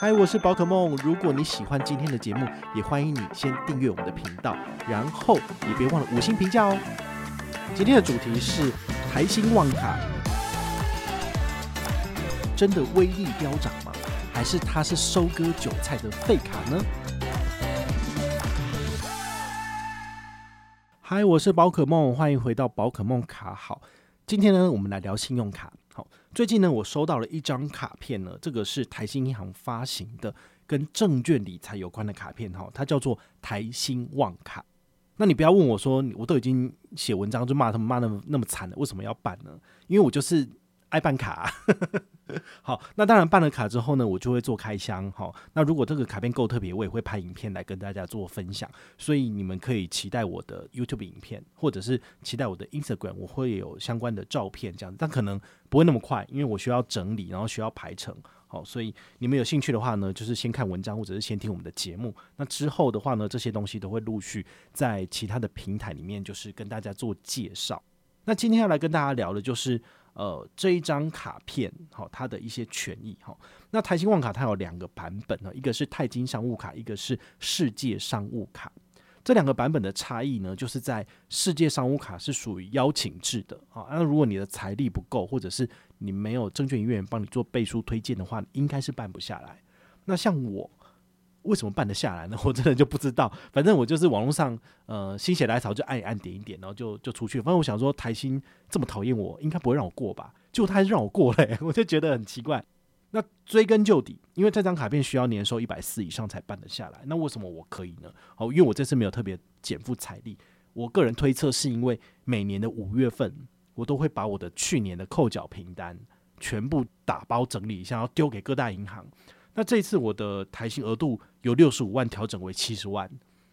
嗨，我是宝可梦。如果你喜欢今天的节目，也欢迎你先订阅我们的频道，然后也别忘了五星评价哦。今天的主题是台新旺卡，真的威力飙涨吗？还是它是收割韭菜的废卡呢？嗨，我是宝可梦，欢迎回到宝可梦卡好。今天呢，我们来聊信用卡。好，最近呢，我收到了一张卡片呢，这个是台新银行发行的跟证券理财有关的卡片哈，它叫做台新旺卡。那你不要问我说，我都已经写文章就骂他们骂那么那么惨了，为什么要办呢？因为我就是。爱办卡，好，那当然办了卡之后呢，我就会做开箱。好，那如果这个卡片够特别，我也会拍影片来跟大家做分享。所以你们可以期待我的 YouTube 影片，或者是期待我的 Instagram，我会有相关的照片这样子，但可能不会那么快，因为我需要整理，然后需要排程。好，所以你们有兴趣的话呢，就是先看文章，或者是先听我们的节目。那之后的话呢，这些东西都会陆续在其他的平台里面，就是跟大家做介绍。那今天要来跟大家聊的就是。呃，这一张卡片，好、哦，它的一些权益，哈、哦。那台新旺卡它有两个版本呢，一个是钛金商务卡，一个是世界商务卡。这两个版本的差异呢，就是在世界商务卡是属于邀请制的，啊、那如果你的财力不够，或者是你没有证券营业员帮你做背书推荐的话，应该是办不下来。那像我。为什么办得下来呢？我真的就不知道。反正我就是网络上，呃，心血来潮就按一按点一点，然后就就出去。反正我想说，台新这么讨厌我，应该不会让我过吧？结果他还是让我过了，欸，我就觉得很奇怪。那追根究底，因为这张卡片需要年收一百四以上才办得下来。那为什么我可以呢？哦，因为我这次没有特别减负财力。我个人推测是因为每年的五月份，我都会把我的去年的扣缴凭单全部打包整理一下，然后丢给各大银行。那这一次我的台新额度由六十五万调整为七十万，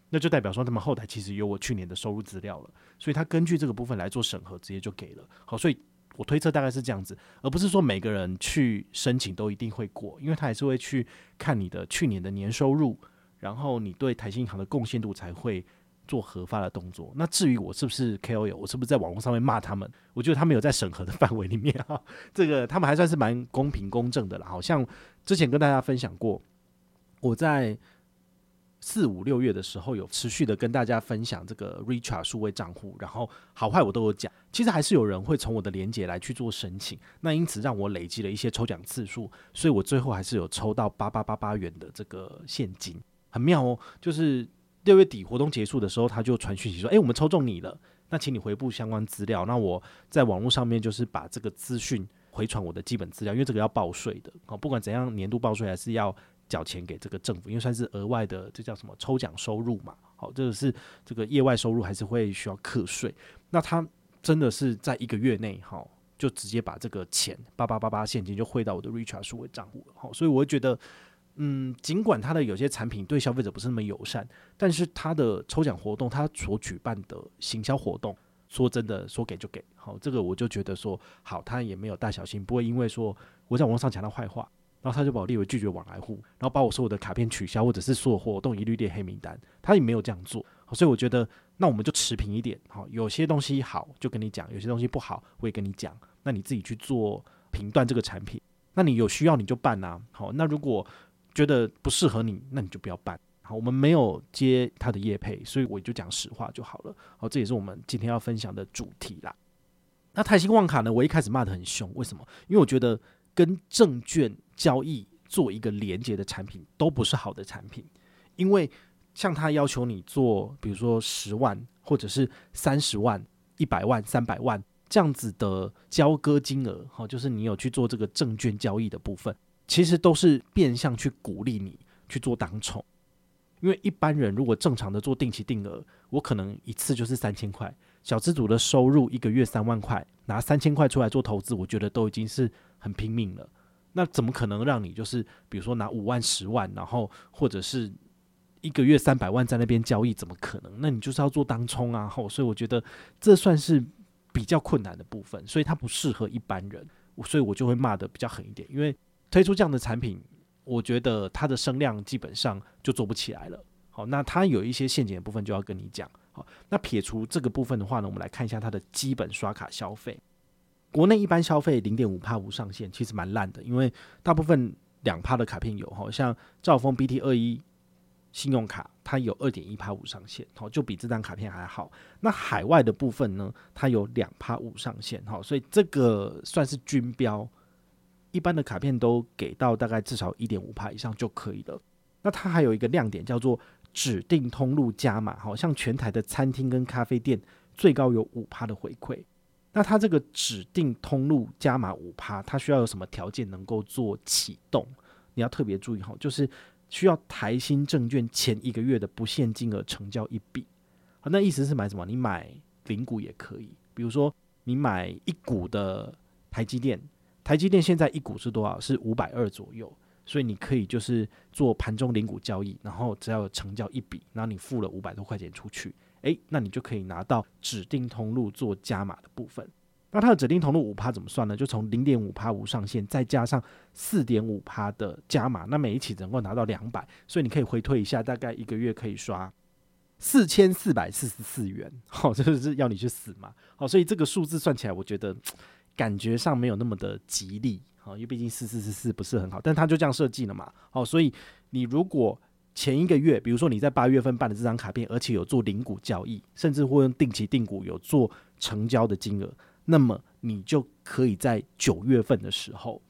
那就代表说他们后台其实有我去年的收入资料了，所以他根据这个部分来做审核，直接就给了。好，所以我推测大概是这样子，而不是说每个人去申请都一定会过，因为他还是会去看你的去年的年收入，然后你对台新银行的贡献度才会。做核发的动作，那至于我是不是 KOL，我是不是在网络上面骂他们？我觉得他们有在审核的 范围里面啊，这个他们还算是蛮公平公正的了。好像之前跟大家分享过，我在四五六月的时候有持续的跟大家分享这个 Richart 数位账户，然后好坏我都有讲。其实还是有人会从我的连结来去做申请，那因此让我累积了一些抽奖次数，所以我最后还是有抽到八八八八元的这个现金，很妙哦，就是。六月底活动结束的时候，他就传讯息说：“诶，我们抽中你了，那请你回复相关资料。”那我在网络上面就是把这个资讯回传我的基本资料，因为这个要报税的哦。不管怎样，年度报税还是要缴钱给这个政府，因为算是额外的，这叫什么抽奖收入嘛。好，这个是这个业外收入，还是会需要课税。那他真的是在一个月内，哈，就直接把这个钱八八八八现金就汇到我的 Richart 数位账户了。好，所以我会觉得。嗯，尽管它的有些产品对消费者不是那么友善，但是它的抽奖活动，它所举办的行销活动，说真的，说给就给，好，这个我就觉得说好，他也没有大小心，不会因为说我在网上讲他坏话，然后他就把我列为拒绝往来户，然后把我所有的卡片取消，或者是所有活动一律列黑名单，他也没有这样做，所以我觉得那我们就持平一点，好，有些东西好就跟你讲，有些东西不好我也跟你讲，那你自己去做评断这个产品，那你有需要你就办呐，好，那如果。觉得不适合你，那你就不要办。好，我们没有接他的业配，所以我就讲实话就好了。好，这也是我们今天要分享的主题啦。那泰兴旺卡呢？我一开始骂得很凶，为什么？因为我觉得跟证券交易做一个连接的产品都不是好的产品。因为像他要求你做，比如说十万或者是三十万、一百万、三百万这样子的交割金额，好，就是你有去做这个证券交易的部分。其实都是变相去鼓励你去做当冲，因为一般人如果正常的做定期定额，我可能一次就是三千块。小资组的收入一个月三万块，拿三千块出来做投资，我觉得都已经是很拼命了。那怎么可能让你就是比如说拿五万、十万，然后或者是一个月三百万在那边交易？怎么可能？那你就是要做当冲啊！后所以我觉得这算是比较困难的部分，所以它不适合一般人，所以我就会骂得比较狠一点，因为。推出这样的产品，我觉得它的声量基本上就做不起来了。好，那它有一些陷阱的部分就要跟你讲。好，那撇除这个部分的话呢，我们来看一下它的基本刷卡消费。国内一般消费零点五趴无上限，其实蛮烂的，因为大部分两趴的卡片有哈，像兆丰 BT 二一信用卡，它有二点一趴五上限，好，就比这张卡片还好。那海外的部分呢，它有两趴五上限，好，所以这个算是均标。一般的卡片都给到大概至少一点五趴以上就可以了。那它还有一个亮点叫做指定通路加码，好像全台的餐厅跟咖啡店最高有五趴的回馈。那它这个指定通路加码五趴，它需要有什么条件能够做启动？你要特别注意哈，就是需要台新证券前一个月的不限金额成交一笔。好，那意思是买什么？你买零股也可以，比如说你买一股的台积电。台积电现在一股是多少？是五百二左右，所以你可以就是做盘中零股交易，然后只要成交一笔，然后你付了五百多块钱出去，诶，那你就可以拿到指定通路做加码的部分。那它的指定通路五趴怎么算呢？就从零点五趴无上限，再加上四点五趴的加码，那每一期能够拿到两百，所以你可以回推一下，大概一个月可以刷四千四百四十四元。好，这就是要你去死嘛？好，所以这个数字算起来，我觉得。感觉上没有那么的吉利，好，因为毕竟四四四四不是很好，但他就这样设计了嘛，好，所以你如果前一个月，比如说你在八月份办的这张卡片，而且有做零股交易，甚至会用定期定股有做成交的金额，那么你就可以在九月份的时候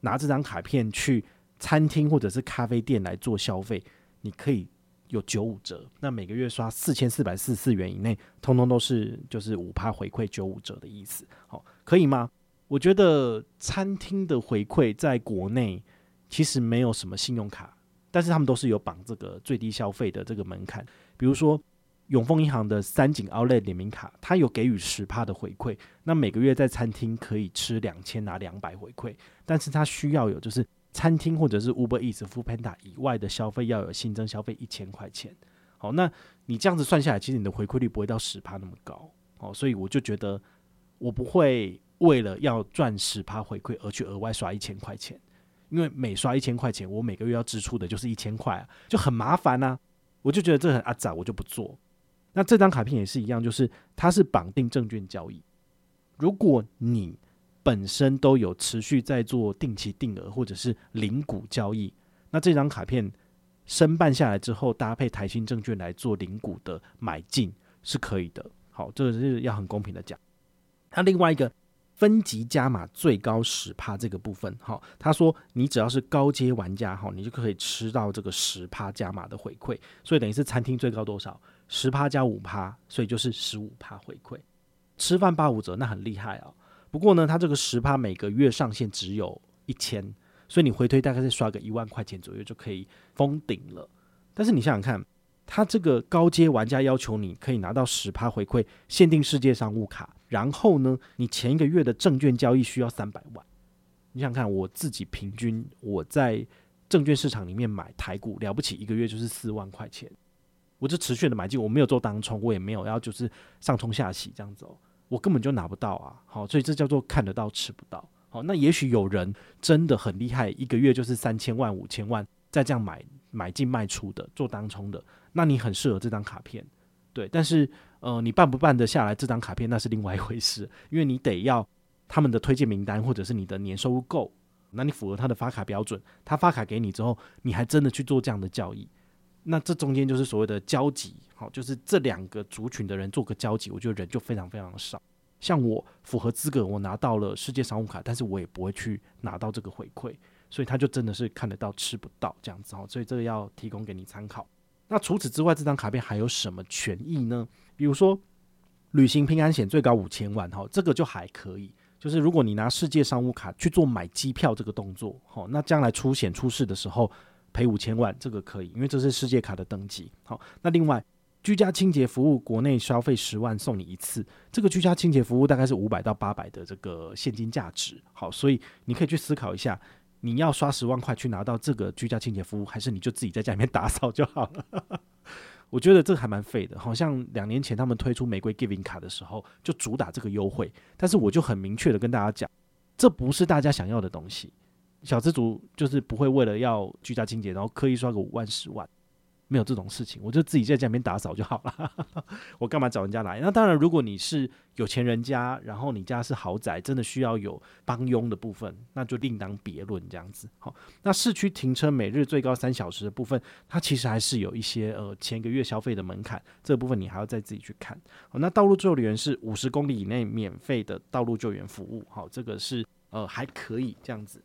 拿这张卡片去餐厅或者是咖啡店来做消费，你可以有九五折，那每个月刷四千四百四十四元以内，通通都是就是五趴回馈九五折的意思，好。可以吗？我觉得餐厅的回馈在国内其实没有什么信用卡，但是他们都是有绑这个最低消费的这个门槛。比如说永丰银行的三井 Outlet 联名卡，它有给予十趴的回馈，那每个月在餐厅可以吃两千拿两百回馈，但是它需要有就是餐厅或者是 Uber Eats、Foodpanda 以外的消费要有新增消费一千块钱。好，那你这样子算下来，其实你的回馈率不会到十趴那么高。好，所以我就觉得。我不会为了要赚十趴回馈而去额外刷一千块钱，因为每刷一千块钱，我每个月要支出的就是一千块啊，就很麻烦呐。我就觉得这很阿杂，我就不做。那这张卡片也是一样，就是它是绑定证券交易。如果你本身都有持续在做定期定额或者是零股交易，那这张卡片申办下来之后，搭配台新证券来做零股的买进是可以的。好，这个是要很公平的讲。那另外一个分级加码最高十趴这个部分，哈，他说你只要是高阶玩家，哈，你就可以吃到这个十趴加码的回馈，所以等于是餐厅最高多少？十趴加五趴，所以就是十五趴回馈。吃饭八五折，那很厉害啊。不过呢，他这个十趴每个月上限只有一千，所以你回推大概是刷个一万块钱左右就可以封顶了。但是你想想看，他这个高阶玩家要求你可以拿到十趴回馈，限定世界商务卡。然后呢，你前一个月的证券交易需要三百万。你想看我自己平均我在证券市场里面买台股了不起，一个月就是四万块钱。我就持续的买进，我没有做当冲，我也没有要就是上冲下洗这样子，我根本就拿不到啊。好，所以这叫做看得到吃不到。好，那也许有人真的很厉害，一个月就是三千万、五千万再这样买买进卖出的做当冲的，那你很适合这张卡片。对，但是。呃，你办不办得下来这张卡片，那是另外一回事，因为你得要他们的推荐名单，或者是你的年收入够，那你符合他的发卡标准，他发卡给你之后，你还真的去做这样的交易，那这中间就是所谓的交集，好，就是这两个族群的人做个交集，我觉得人就非常非常的少。像我符合资格，我拿到了世界商务卡，但是我也不会去拿到这个回馈，所以他就真的是看得到吃不到这样子，好，所以这个要提供给你参考。那除此之外，这张卡片还有什么权益呢？比如说，旅行平安险最高五千万，哈，这个就还可以。就是如果你拿世界商务卡去做买机票这个动作，好，那将来出险出事的时候赔五千万，这个可以，因为这是世界卡的登记。好，那另外居家清洁服务，国内消费十万送你一次，这个居家清洁服务大概是五百到八百的这个现金价值。好，所以你可以去思考一下。你要刷十万块去拿到这个居家清洁服务，还是你就自己在家里面打扫就好了？我觉得这个还蛮废的。好像两年前他们推出玫瑰 Giving 卡的时候，就主打这个优惠，但是我就很明确的跟大家讲，这不是大家想要的东西。小资族就是不会为了要居家清洁，然后刻意刷个五万十万。没有这种事情，我就自己在家里面打扫就好了。我干嘛找人家来？那当然，如果你是有钱人家，然后你家是豪宅，真的需要有帮佣的部分，那就另当别论这样子。好，那市区停车每日最高三小时的部分，它其实还是有一些呃前一个月消费的门槛，这个部分你还要再自己去看。好，那道路救援是五十公里以内免费的道路救援服务。好，这个是呃还可以这样子。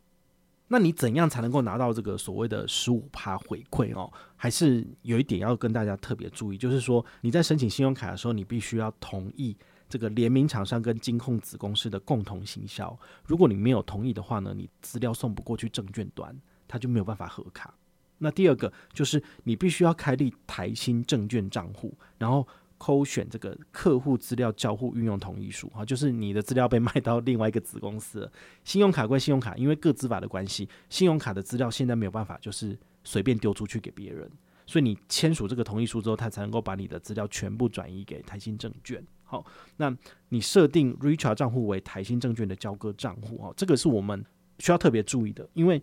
那你怎样才能够拿到这个所谓的十五趴回馈哦？还是有一点要跟大家特别注意，就是说你在申请信用卡的时候，你必须要同意这个联名厂商跟金控子公司的共同行销。如果你没有同意的话呢，你资料送不过去证券端，它就没有办法核卡。那第二个就是你必须要开立台新证券账户，然后。勾选这个客户资料交互运用同意书啊，就是你的资料被卖到另外一个子公司。信用卡归信用卡，因为各资法的关系，信用卡的资料现在没有办法就是随便丢出去给别人，所以你签署这个同意书之后，他才能够把你的资料全部转移给台新证券。好，那你设定 Richart 账户为台新证券的交割账户哦，这个是我们需要特别注意的，因为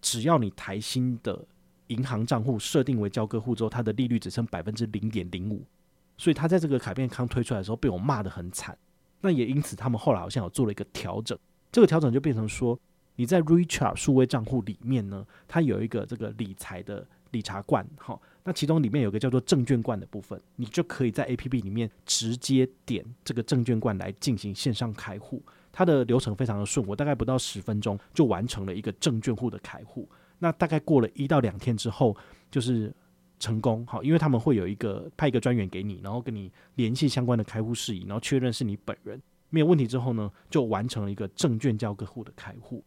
只要你台新的银行账户设定为交割户之后，它的利率只剩百分之零点零五。所以他在这个卡片刚推出来的时候被我骂得很惨，那也因此他们后来好像有做了一个调整，这个调整就变成说，你在 Richard 数位账户里面呢，它有一个这个理财的理查罐，哈，那其中里面有个叫做证券罐的部分，你就可以在 APP 里面直接点这个证券罐来进行线上开户，它的流程非常的顺，我大概不到十分钟就完成了一个证券户的开户，那大概过了一到两天之后，就是。成功好，因为他们会有一个派一个专员给你，然后跟你联系相关的开户事宜，然后确认是你本人没有问题之后呢，就完成了一个证券交割户的开户。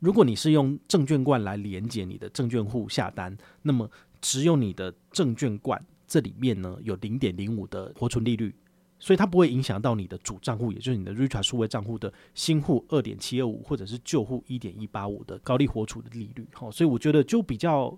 如果你是用证券罐来连接你的证券户下单，那么只有你的证券罐这里面呢有零点零五的活存利率，所以它不会影响到你的主账户，也就是你的 Richard 数位账户的新户二点七二五或者是旧户一点一八五的高利活储的利率。好，所以我觉得就比较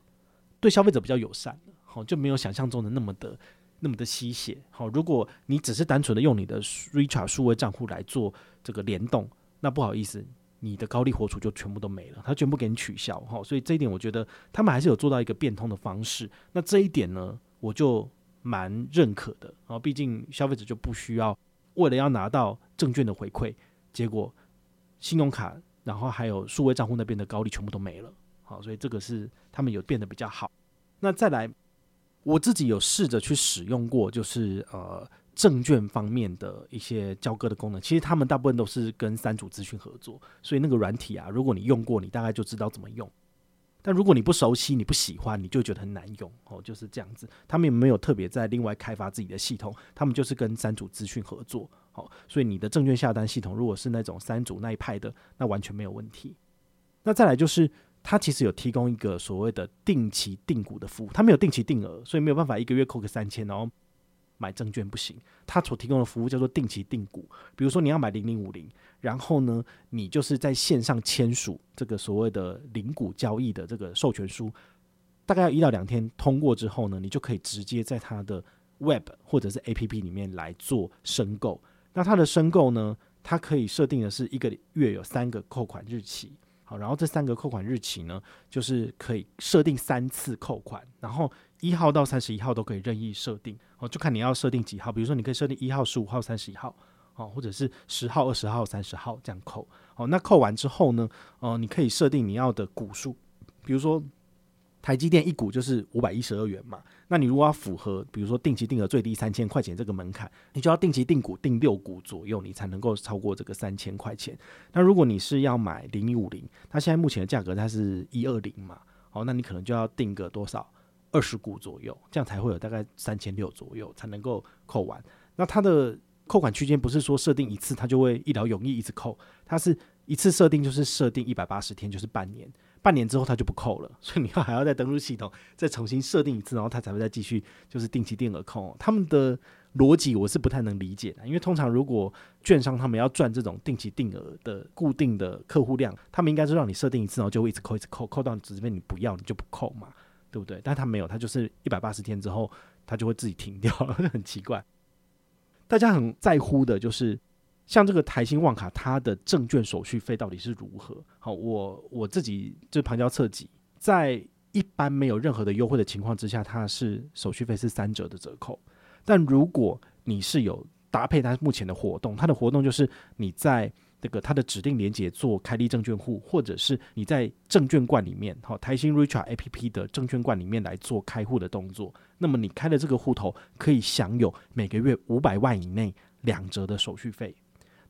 对消费者比较友善。哦，就没有想象中的那么的那么的吸血。好，如果你只是单纯的用你的 Richart 数位账户来做这个联动，那不好意思，你的高利活储就全部都没了，它全部给你取消。好，所以这一点我觉得他们还是有做到一个变通的方式。那这一点呢，我就蛮认可的。然后毕竟消费者就不需要为了要拿到证券的回馈，结果信用卡然后还有数位账户那边的高利全部都没了。好，所以这个是他们有变得比较好。那再来。我自己有试着去使用过，就是呃证券方面的一些交割的功能。其实他们大部分都是跟三组资讯合作，所以那个软体啊，如果你用过，你大概就知道怎么用。但如果你不熟悉、你不喜欢，你就觉得很难用哦，就是这样子。他们也没有特别在另外开发自己的系统，他们就是跟三组资讯合作。好，所以你的证券下单系统如果是那种三组那一派的，那完全没有问题。那再来就是。它其实有提供一个所谓的定期定股的服务，它没有定期定额，所以没有办法一个月扣个三千，然后买证券不行。它所提供的服务叫做定期定股，比如说你要买零零五零，然后呢，你就是在线上签署这个所谓的零股交易的这个授权书，大概要一到两天通过之后呢，你就可以直接在它的 Web 或者是 APP 里面来做申购。那它的申购呢，它可以设定的是一个月有三个扣款日期。好，然后这三个扣款日期呢，就是可以设定三次扣款，然后一号到三十一号都可以任意设定，哦，就看你要设定几号，比如说你可以设定一号、十五号、三十一号，哦，或者是十号、二十号、三十号这样扣，哦，那扣完之后呢，哦，你可以设定你要的股数，比如说。台积电一股就是五百一十二元嘛，那你如果要符合，比如说定期定额最低三千块钱这个门槛，你就要定期定股定六股左右，你才能够超过这个三千块钱。那如果你是要买零零五零，它现在目前的价格它是一二零嘛，好，那你可能就要定个多少二十股左右，这样才会有大概三千六左右才能够扣完。那它的扣款区间不是说设定一次它就会一劳永逸一直扣，它是一次设定就是设定一百八十天，就是半年。半年之后它就不扣了，所以你要还要再登录系统，再重新设定一次，然后它才会再继续就是定期定额扣。他们的逻辑我是不太能理解的，因为通常如果券商他们要赚这种定期定额的固定的客户量，他们应该是让你设定一次，然后就会一直扣，一直扣，扣到直接你不要你就不扣嘛，对不对？但他没有，他就是一百八十天之后，他就会自己停掉，很奇怪。大家很在乎的就是。像这个台新旺卡，它的证券手续费到底是如何？好，我我自己就旁敲侧击，在一般没有任何的优惠的情况之下，它是手续费是三折的折扣。但如果你是有搭配它目前的活动，它的活动就是你在这个它的指定连接做开立证券户，或者是你在证券罐里面，好台新 Richard APP 的证券罐里面来做开户的动作，那么你开的这个户头可以享有每个月五百万以内两折的手续费。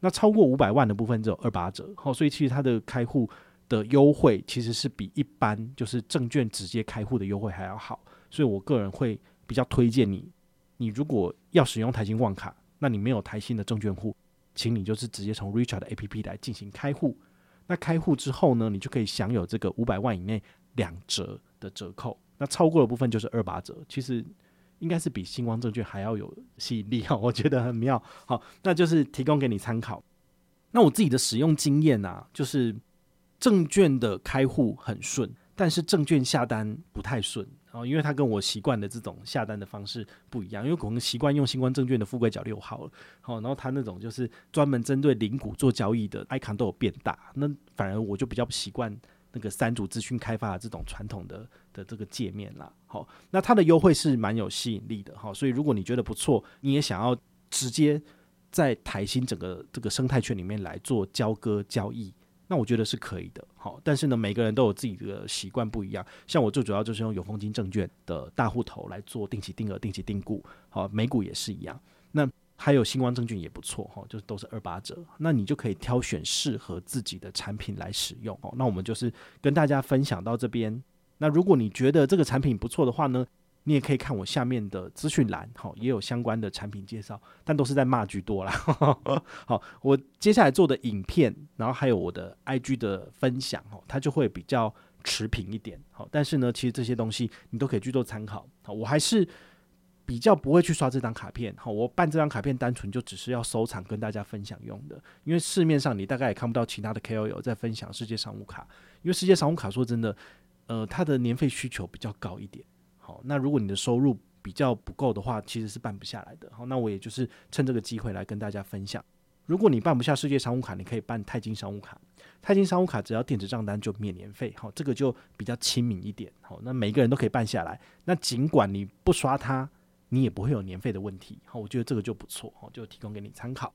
那超过五百万的部分只有二八折，好，所以其实它的开户的优惠其实是比一般就是证券直接开户的优惠还要好，所以我个人会比较推荐你，你如果要使用台新万卡，那你没有台新的证券户，请你就是直接从 Richard 的 APP 来进行开户。那开户之后呢，你就可以享有这个五百万以内两折的折扣，那超过的部分就是二八折，其实。应该是比星光证券还要有吸引力哈，我觉得很妙。好，那就是提供给你参考。那我自己的使用经验啊，就是证券的开户很顺，但是证券下单不太顺哦，因为它跟我习惯的这种下单的方式不一样。因为可能习惯用星光证券的富贵角六号好，然后它那种就是专门针对零股做交易的 icon 都有变大，那反而我就比较不习惯。那个三组资讯开发的这种传统的的这个界面啦，好，那它的优惠是蛮有吸引力的哈，所以如果你觉得不错，你也想要直接在台新整个这个生态圈里面来做交割交易，那我觉得是可以的，好，但是呢，每个人都有自己的习惯不一样，像我最主要就是用永丰金证券的大户头来做定期定额、定期定股，好，美股也是一样，那。还有星光证券也不错哈，就都是二八折，那你就可以挑选适合自己的产品来使用哦。那我们就是跟大家分享到这边。那如果你觉得这个产品不错的话呢，你也可以看我下面的资讯栏，哈，也有相关的产品介绍，但都是在骂居多啦。好，我接下来做的影片，然后还有我的 IG 的分享哦，它就会比较持平一点。好，但是呢，其实这些东西你都可以去做参考。好，我还是。比较不会去刷这张卡片，好，我办这张卡片单纯就只是要收藏跟大家分享用的，因为市面上你大概也看不到其他的 KOL 在分享世界商务卡，因为世界商务卡说真的，呃，它的年费需求比较高一点，好，那如果你的收入比较不够的话，其实是办不下来的，好，那我也就是趁这个机会来跟大家分享，如果你办不下世界商务卡，你可以办泰金商务卡，泰金商务卡只要电子账单就免年费，好，这个就比较亲民一点，好，那每个人都可以办下来，那尽管你不刷它。你也不会有年费的问题，好，我觉得这个就不错，好，就提供给你参考。